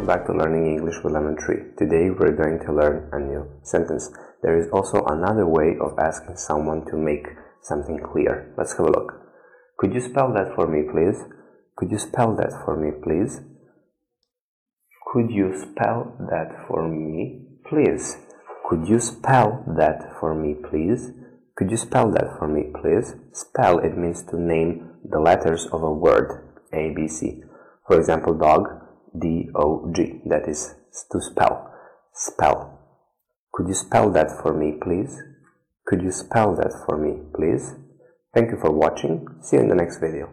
to Learning English with Lemon Tree. Today we're going to learn a new sentence. There is also another way of asking someone to make something clear. Let's have a look. Could you spell that for me, please? Could you spell that for me, please? Could you spell that for me, please? Could you spell that for me, please? Could you spell that for me, please? Spell, it means to name the letters of a word, A, B, C. For example, dog, D-O-G. That is to spell. Spell. Could you spell that for me, please? Could you spell that for me, please? Thank you for watching. See you in the next video.